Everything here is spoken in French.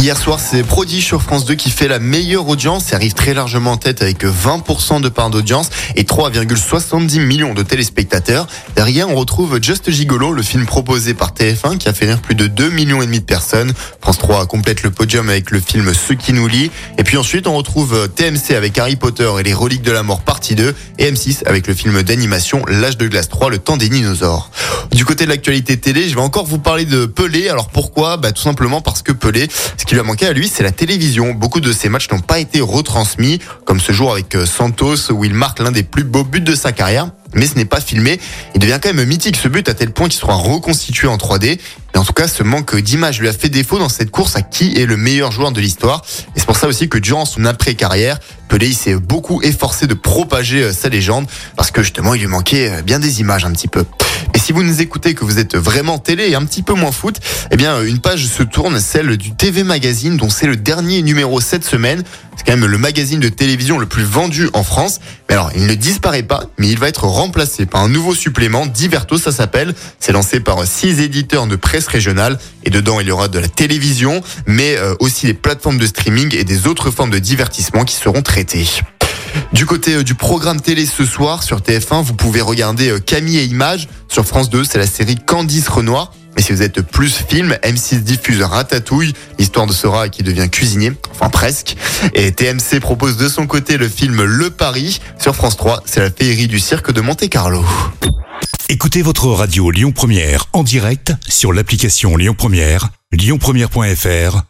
Hier soir, c'est Prodige sur France 2 qui fait la meilleure audience et arrive très largement en tête avec 20% de part d'audience et 3,70 millions de téléspectateurs. Derrière, on retrouve Just Gigolo, le film proposé par TF1 qui a fait rire plus de 2 millions et demi de personnes. France 3 complète le podium avec le film Ce qui nous lie. Et puis ensuite, on retrouve TMC avec Harry Potter et les reliques de la mort partie 2 et M6 avec le film d'animation L'âge de glace 3, le temps des dinosaures. Du côté de l'actualité télé, je vais encore vous parler de Pelé. Alors pourquoi? Bah, Tout simplement parce que Pelé, ce qui lui a manqué à lui, c'est la télévision. Beaucoup de ses matchs n'ont pas été retransmis, comme ce jour avec euh, Santos où il marque l'un des plus beaux buts de sa carrière. Mais ce n'est pas filmé. Il devient quand même mythique ce but à tel point qu'il sera reconstitué en 3D. Et en tout cas, ce manque d'image lui a fait défaut dans cette course à qui est le meilleur joueur de l'histoire. Et c'est pour ça aussi que durant son après-carrière, Pelé s'est beaucoup efforcé de propager euh, sa légende parce que justement, il lui manquait euh, bien des images un petit peu. Et si vous nous écoutez que vous êtes vraiment télé et un petit peu moins foot, eh bien une page se tourne, celle du TV Magazine, dont c'est le dernier numéro cette semaine. C'est quand même le magazine de télévision le plus vendu en France. Mais alors, il ne disparaît pas, mais il va être remplacé par un nouveau supplément, Diverto, ça s'appelle. C'est lancé par six éditeurs de presse régionale. Et dedans, il y aura de la télévision, mais euh, aussi des plateformes de streaming et des autres formes de divertissement qui seront traitées. Du côté euh, du programme télé ce soir sur TF1, vous pouvez regarder euh, Camille et Images. Sur France 2, c'est la série Candice Renoir. Mais si vous êtes plus film, M6 diffuse Ratatouille, l'histoire de Sora qui devient cuisinier, enfin presque. Et TMC propose de son côté le film Le Paris. Sur France 3, c'est la féerie du cirque de Monte Carlo. Écoutez votre radio Lyon Première en direct sur l'application Lyon Première, lyonpremière.fr